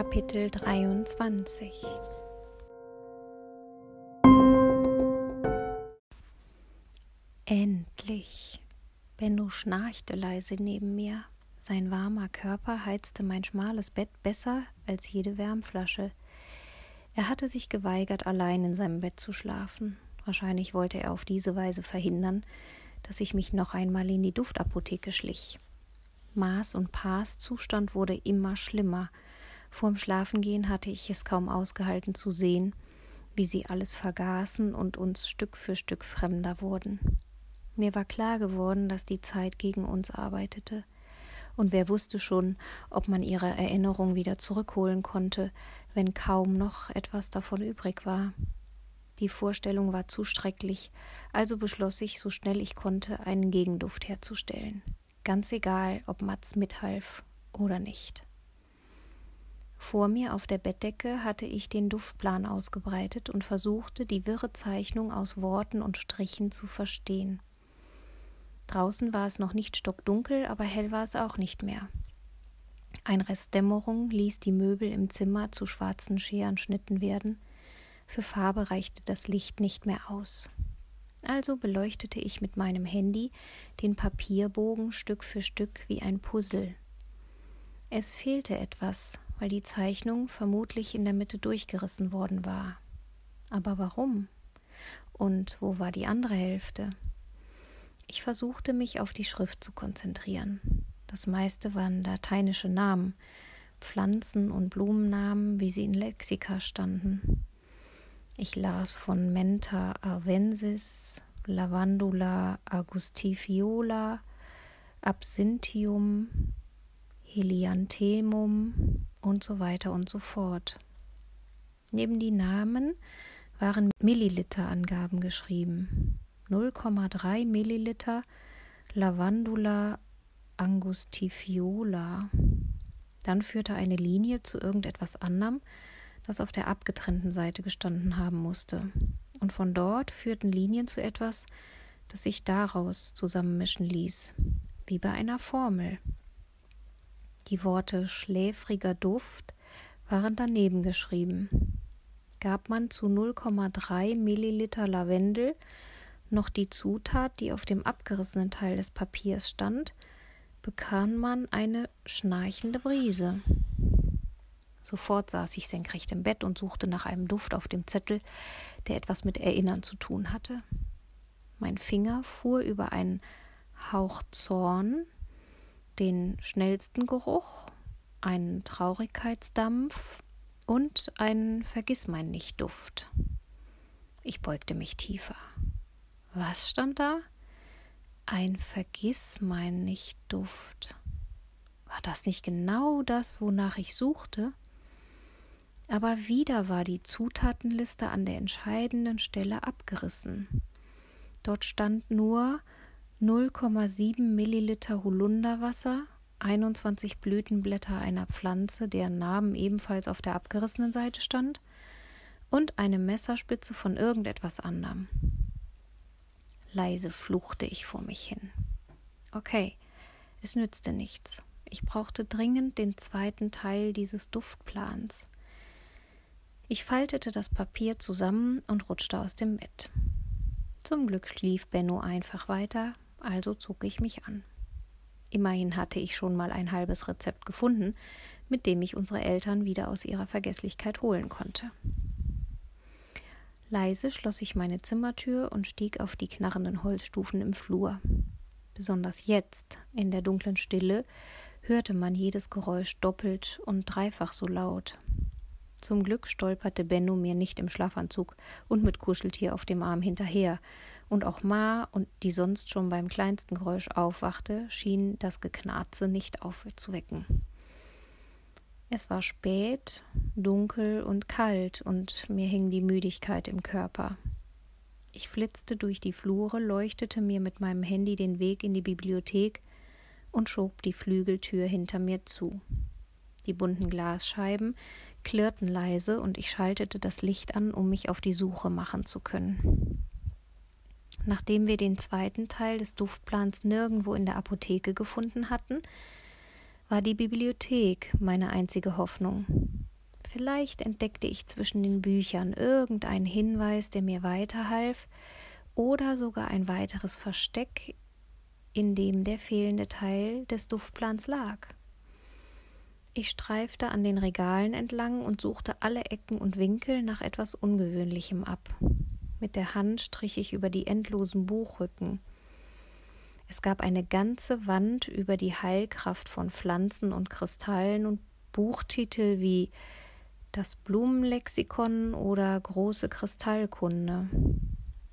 Kapitel 23 Endlich. Benno schnarchte leise neben mir. Sein warmer Körper heizte mein schmales Bett besser als jede Wärmflasche. Er hatte sich geweigert, allein in seinem Bett zu schlafen. Wahrscheinlich wollte er auf diese Weise verhindern, dass ich mich noch einmal in die Duftapotheke schlich. Maß und Paas Zustand wurde immer schlimmer. Vorm Schlafengehen hatte ich es kaum ausgehalten zu sehen, wie sie alles vergaßen und uns Stück für Stück fremder wurden. Mir war klar geworden, dass die Zeit gegen uns arbeitete. Und wer wusste schon, ob man ihre Erinnerung wieder zurückholen konnte, wenn kaum noch etwas davon übrig war. Die Vorstellung war zu schrecklich, also beschloss ich, so schnell ich konnte, einen Gegenduft herzustellen. Ganz egal, ob Mats mithalf oder nicht. Vor mir auf der Bettdecke hatte ich den Duftplan ausgebreitet und versuchte, die wirre Zeichnung aus Worten und Strichen zu verstehen. Draußen war es noch nicht stockdunkel, aber hell war es auch nicht mehr. Ein Rest Dämmerung ließ die Möbel im Zimmer zu schwarzen Scherenschnitten werden. Für Farbe reichte das Licht nicht mehr aus. Also beleuchtete ich mit meinem Handy den Papierbogen Stück für Stück wie ein Puzzle. Es fehlte etwas, weil die Zeichnung vermutlich in der Mitte durchgerissen worden war. Aber warum? Und wo war die andere Hälfte? Ich versuchte mich auf die Schrift zu konzentrieren. Das meiste waren lateinische Namen, Pflanzen- und Blumennamen, wie sie in Lexika standen. Ich las von Menta arvensis, Lavandula agustifiola, Absinthium, Helianthemum und so weiter und so fort. Neben die Namen waren Milliliterangaben geschrieben. 0,3 Milliliter Lavandula angustifiola. Dann führte eine Linie zu irgendetwas anderem, das auf der abgetrennten Seite gestanden haben musste. Und von dort führten Linien zu etwas, das sich daraus zusammenmischen ließ, wie bei einer Formel. Die Worte schläfriger Duft waren daneben geschrieben. Gab man zu 0,3 Milliliter Lavendel noch die Zutat, die auf dem abgerissenen Teil des Papiers stand, bekam man eine schnarchende Brise. Sofort saß ich senkrecht im Bett und suchte nach einem Duft auf dem Zettel, der etwas mit Erinnern zu tun hatte. Mein Finger fuhr über einen Hauch Zorn, den schnellsten Geruch, einen Traurigkeitsdampf und einen Vergissmeinnicht-Duft. Ich beugte mich tiefer. Was stand da? Ein Vergissmeinnicht-Duft. War das nicht genau das, wonach ich suchte? aber wieder war die Zutatenliste an der entscheidenden Stelle abgerissen. Dort stand nur 0,7 Milliliter Holunderwasser, 21 Blütenblätter einer Pflanze, deren Namen ebenfalls auf der abgerissenen Seite stand, und eine Messerspitze von irgendetwas anderem. Leise fluchte ich vor mich hin. Okay, es nützte nichts. Ich brauchte dringend den zweiten Teil dieses Duftplans. Ich faltete das Papier zusammen und rutschte aus dem Bett. Zum Glück schlief Benno einfach weiter, also zog ich mich an. Immerhin hatte ich schon mal ein halbes Rezept gefunden, mit dem ich unsere Eltern wieder aus ihrer Vergesslichkeit holen konnte. Leise schloss ich meine Zimmertür und stieg auf die knarrenden Holzstufen im Flur. Besonders jetzt, in der dunklen Stille, hörte man jedes Geräusch doppelt und dreifach so laut, zum Glück stolperte Benno mir nicht im Schlafanzug und mit Kuscheltier auf dem Arm hinterher, und auch Ma, und die sonst schon beim kleinsten Geräusch aufwachte, schien das Geknarze nicht aufzuwecken. Es war spät, dunkel und kalt, und mir hing die Müdigkeit im Körper. Ich flitzte durch die Flure, leuchtete mir mit meinem Handy den Weg in die Bibliothek und schob die Flügeltür hinter mir zu. Die bunten Glasscheiben, klirrten leise und ich schaltete das Licht an, um mich auf die Suche machen zu können. Nachdem wir den zweiten Teil des Duftplans nirgendwo in der Apotheke gefunden hatten, war die Bibliothek meine einzige Hoffnung. Vielleicht entdeckte ich zwischen den Büchern irgendeinen Hinweis, der mir weiterhalf, oder sogar ein weiteres Versteck, in dem der fehlende Teil des Duftplans lag. Ich streifte an den Regalen entlang und suchte alle Ecken und Winkel nach etwas Ungewöhnlichem ab. Mit der Hand strich ich über die endlosen Buchrücken. Es gab eine ganze Wand über die Heilkraft von Pflanzen und Kristallen und Buchtitel wie das Blumenlexikon oder große Kristallkunde.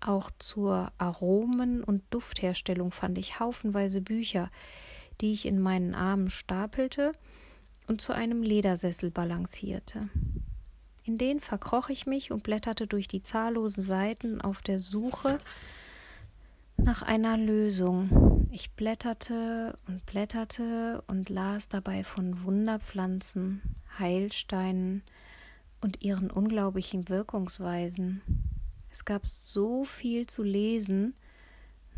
Auch zur Aromen- und Duftherstellung fand ich haufenweise Bücher, die ich in meinen Armen stapelte und zu einem Ledersessel balancierte. In den verkroch ich mich und blätterte durch die zahllosen Seiten auf der Suche nach einer Lösung. Ich blätterte und blätterte und las dabei von Wunderpflanzen, Heilsteinen und ihren unglaublichen Wirkungsweisen. Es gab so viel zu lesen,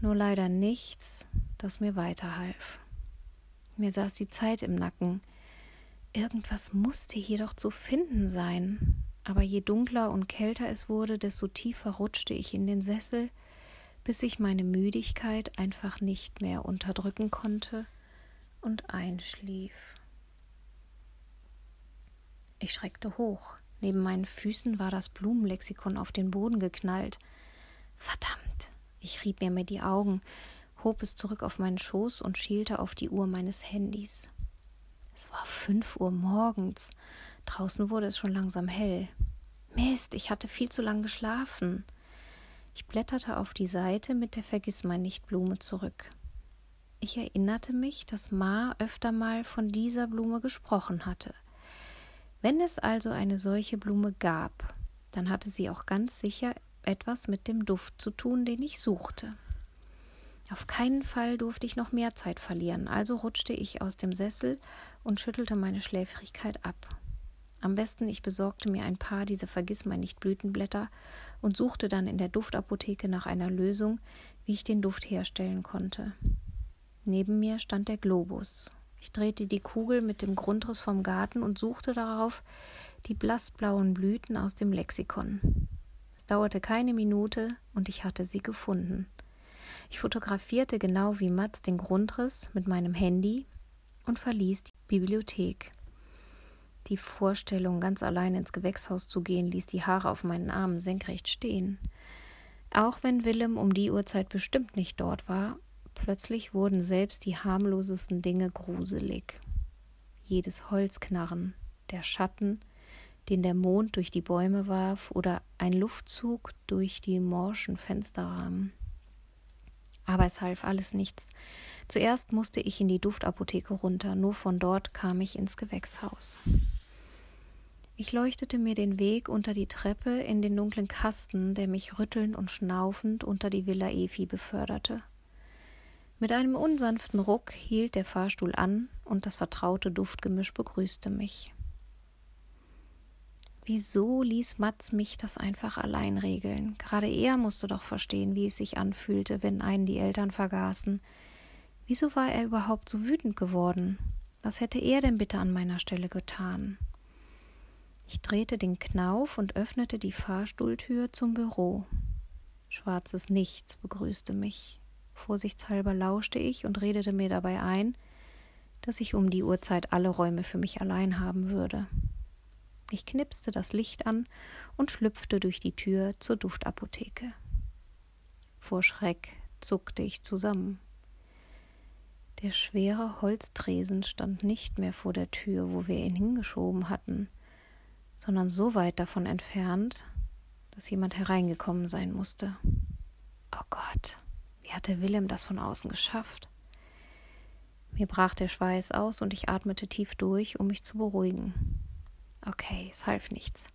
nur leider nichts, das mir weiterhalf. Mir saß die Zeit im Nacken. Irgendwas musste hier doch zu finden sein. Aber je dunkler und kälter es wurde, desto tiefer rutschte ich in den Sessel, bis ich meine Müdigkeit einfach nicht mehr unterdrücken konnte und einschlief. Ich schreckte hoch. Neben meinen Füßen war das Blumenlexikon auf den Boden geknallt. Verdammt! Ich rieb mir mit die Augen, hob es zurück auf meinen Schoß und schielte auf die Uhr meines Handys. Es war fünf Uhr morgens. Draußen wurde es schon langsam hell. Mist, ich hatte viel zu lang geschlafen. Ich blätterte auf die Seite mit der Vergissmeinnicht-Blume zurück. Ich erinnerte mich, dass Ma öfter mal von dieser Blume gesprochen hatte. Wenn es also eine solche Blume gab, dann hatte sie auch ganz sicher etwas mit dem Duft zu tun, den ich suchte. Auf keinen Fall durfte ich noch mehr Zeit verlieren, also rutschte ich aus dem Sessel und schüttelte meine Schläfrigkeit ab. Am besten ich besorgte mir ein paar dieser Vergissmeinnicht-Blütenblätter und suchte dann in der Duftapotheke nach einer Lösung, wie ich den Duft herstellen konnte. Neben mir stand der Globus. Ich drehte die Kugel mit dem Grundriss vom Garten und suchte darauf die blassblauen Blüten aus dem Lexikon. Es dauerte keine Minute und ich hatte sie gefunden. Ich fotografierte genau wie Mats den Grundriss mit meinem Handy und verließ die Bibliothek. Die Vorstellung, ganz allein ins Gewächshaus zu gehen, ließ die Haare auf meinen Armen senkrecht stehen. Auch wenn Willem um die Uhrzeit bestimmt nicht dort war, plötzlich wurden selbst die harmlosesten Dinge gruselig. Jedes Holzknarren, der Schatten, den der Mond durch die Bäume warf, oder ein Luftzug durch die morschen Fensterrahmen. Aber es half alles nichts. Zuerst musste ich in die Duftapotheke runter, nur von dort kam ich ins Gewächshaus. Ich leuchtete mir den Weg unter die Treppe in den dunklen Kasten, der mich rüttelnd und schnaufend unter die Villa Efi beförderte. Mit einem unsanften Ruck hielt der Fahrstuhl an und das vertraute Duftgemisch begrüßte mich. Wieso ließ Mats mich das einfach allein regeln? Gerade er musste doch verstehen, wie es sich anfühlte, wenn einen die Eltern vergaßen. Wieso war er überhaupt so wütend geworden? Was hätte er denn bitte an meiner Stelle getan? Ich drehte den Knauf und öffnete die Fahrstuhltür zum Büro. Schwarzes Nichts begrüßte mich. Vorsichtshalber lauschte ich und redete mir dabei ein, dass ich um die Uhrzeit alle Räume für mich allein haben würde. Ich knipste das Licht an und schlüpfte durch die Tür zur Duftapotheke. Vor Schreck zuckte ich zusammen. Der schwere Holztresen stand nicht mehr vor der Tür, wo wir ihn hingeschoben hatten, sondern so weit davon entfernt, dass jemand hereingekommen sein musste. Oh Gott, wie hatte Willem das von außen geschafft? Mir brach der Schweiß aus und ich atmete tief durch, um mich zu beruhigen. Okay, es half nichts.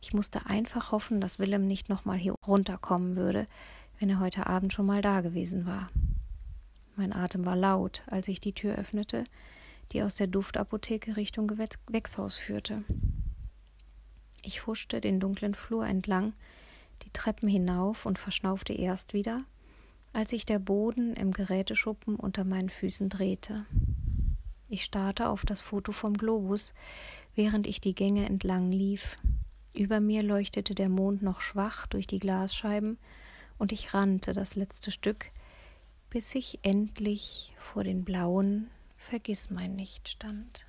Ich musste einfach hoffen, dass Willem nicht nochmal hier runterkommen würde, wenn er heute Abend schon mal da gewesen war. Mein Atem war laut, als ich die Tür öffnete, die aus der Duftapotheke Richtung Gewächshaus führte. Ich huschte den dunklen Flur entlang, die Treppen hinauf und verschnaufte erst wieder, als sich der Boden im Geräteschuppen unter meinen Füßen drehte. Ich starrte auf das Foto vom Globus, während ich die Gänge entlang lief. Über mir leuchtete der Mond noch schwach durch die Glasscheiben, und ich rannte das letzte Stück, bis ich endlich vor den blauen Vergissmeinnicht stand.